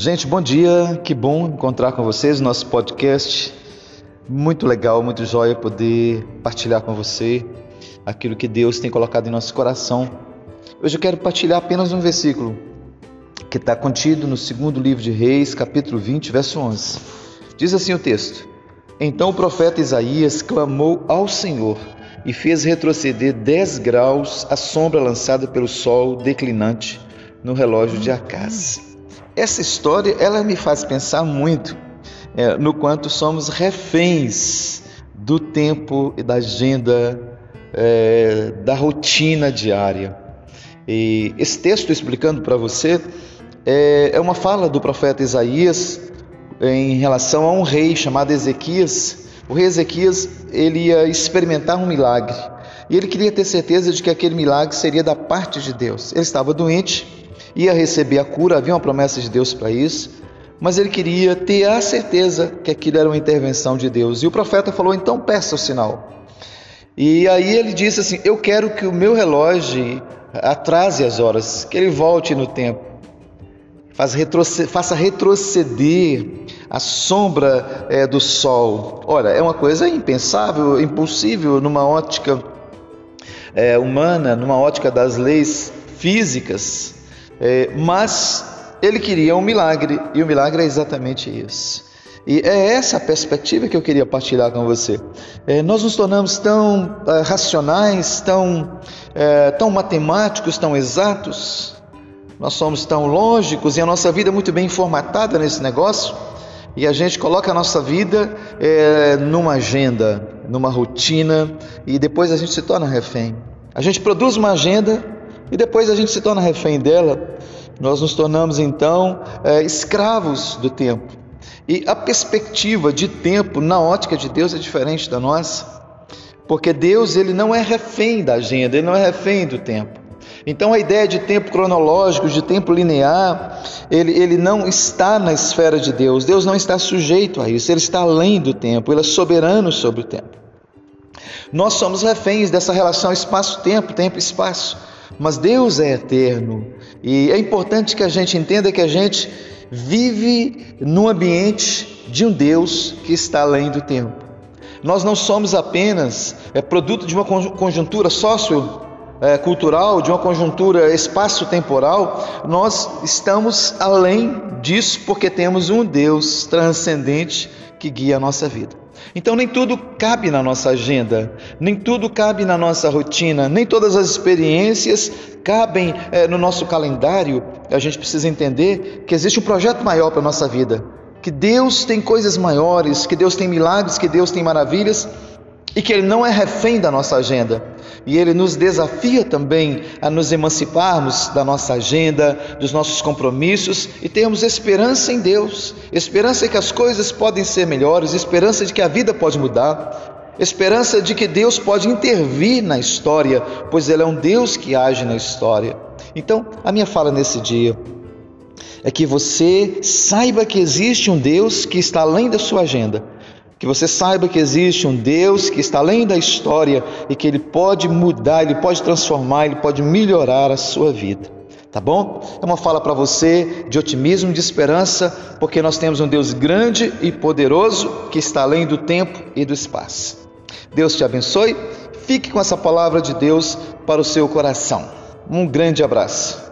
Gente, bom dia, que bom encontrar com vocês no nosso podcast. Muito legal, muito jóia poder partilhar com você aquilo que Deus tem colocado em nosso coração. Hoje eu quero partilhar apenas um versículo que está contido no segundo livro de Reis, capítulo 20, verso 11. Diz assim o texto: Então o profeta Isaías clamou ao Senhor e fez retroceder dez graus a sombra lançada pelo sol declinante no relógio de Acás. Essa história ela me faz pensar muito é, no quanto somos reféns do tempo e da agenda, é, da rotina diária. E esse texto explicando para você é, é uma fala do profeta Isaías em relação a um rei chamado Ezequias. O rei Ezequias ele ia experimentar um milagre e ele queria ter certeza de que aquele milagre seria da parte de Deus. Ele estava doente, ia receber a cura, havia uma promessa de Deus para isso, mas ele queria ter a certeza que aquilo era uma intervenção de Deus. E o profeta falou: então peça o sinal. E aí ele disse assim: Eu quero que o meu relógio atrase as horas, que ele volte no tempo faça retroceder a sombra é, do sol. Olha, é uma coisa impensável, impossível numa ótica é, humana, numa ótica das leis físicas, é, mas ele queria um milagre e o milagre é exatamente isso. E é essa a perspectiva que eu queria partilhar com você. É, nós nos tornamos tão é, racionais, tão, é, tão matemáticos, tão exatos, nós somos tão lógicos e a nossa vida é muito bem formatada nesse negócio, e a gente coloca a nossa vida é, numa agenda, numa rotina, e depois a gente se torna refém. A gente produz uma agenda e depois a gente se torna refém dela. Nós nos tornamos então é, escravos do tempo. E a perspectiva de tempo na ótica de Deus é diferente da nossa, porque Deus ele não é refém da agenda, ele não é refém do tempo. Então a ideia de tempo cronológico, de tempo linear, ele, ele não está na esfera de Deus. Deus não está sujeito a isso, ele está além do tempo, ele é soberano sobre o tempo. Nós somos reféns dessa relação espaço-tempo, tempo-espaço, mas Deus é eterno e é importante que a gente entenda que a gente vive num ambiente de um Deus que está além do tempo. Nós não somos apenas é, produto de uma conjuntura sócio é, de uma conjuntura espaço-temporal, nós estamos além disso porque temos um Deus transcendente que guia a nossa vida. Então, nem tudo cabe na nossa agenda, nem tudo cabe na nossa rotina, nem todas as experiências cabem é, no nosso calendário. A gente precisa entender que existe um projeto maior para a nossa vida, que Deus tem coisas maiores, que Deus tem milagres, que Deus tem maravilhas e que Ele não é refém da nossa agenda. E Ele nos desafia também a nos emanciparmos da nossa agenda, dos nossos compromissos e termos esperança em Deus, esperança que as coisas podem ser melhores, esperança de que a vida pode mudar, esperança de que Deus pode intervir na história, pois Ele é um Deus que age na história. Então, a minha fala nesse dia é que você saiba que existe um Deus que está além da sua agenda que você saiba que existe um Deus que está além da história e que Ele pode mudar, Ele pode transformar, Ele pode melhorar a sua vida. Tá bom? É uma fala para você de otimismo, de esperança, porque nós temos um Deus grande e poderoso que está além do tempo e do espaço. Deus te abençoe. Fique com essa palavra de Deus para o seu coração. Um grande abraço.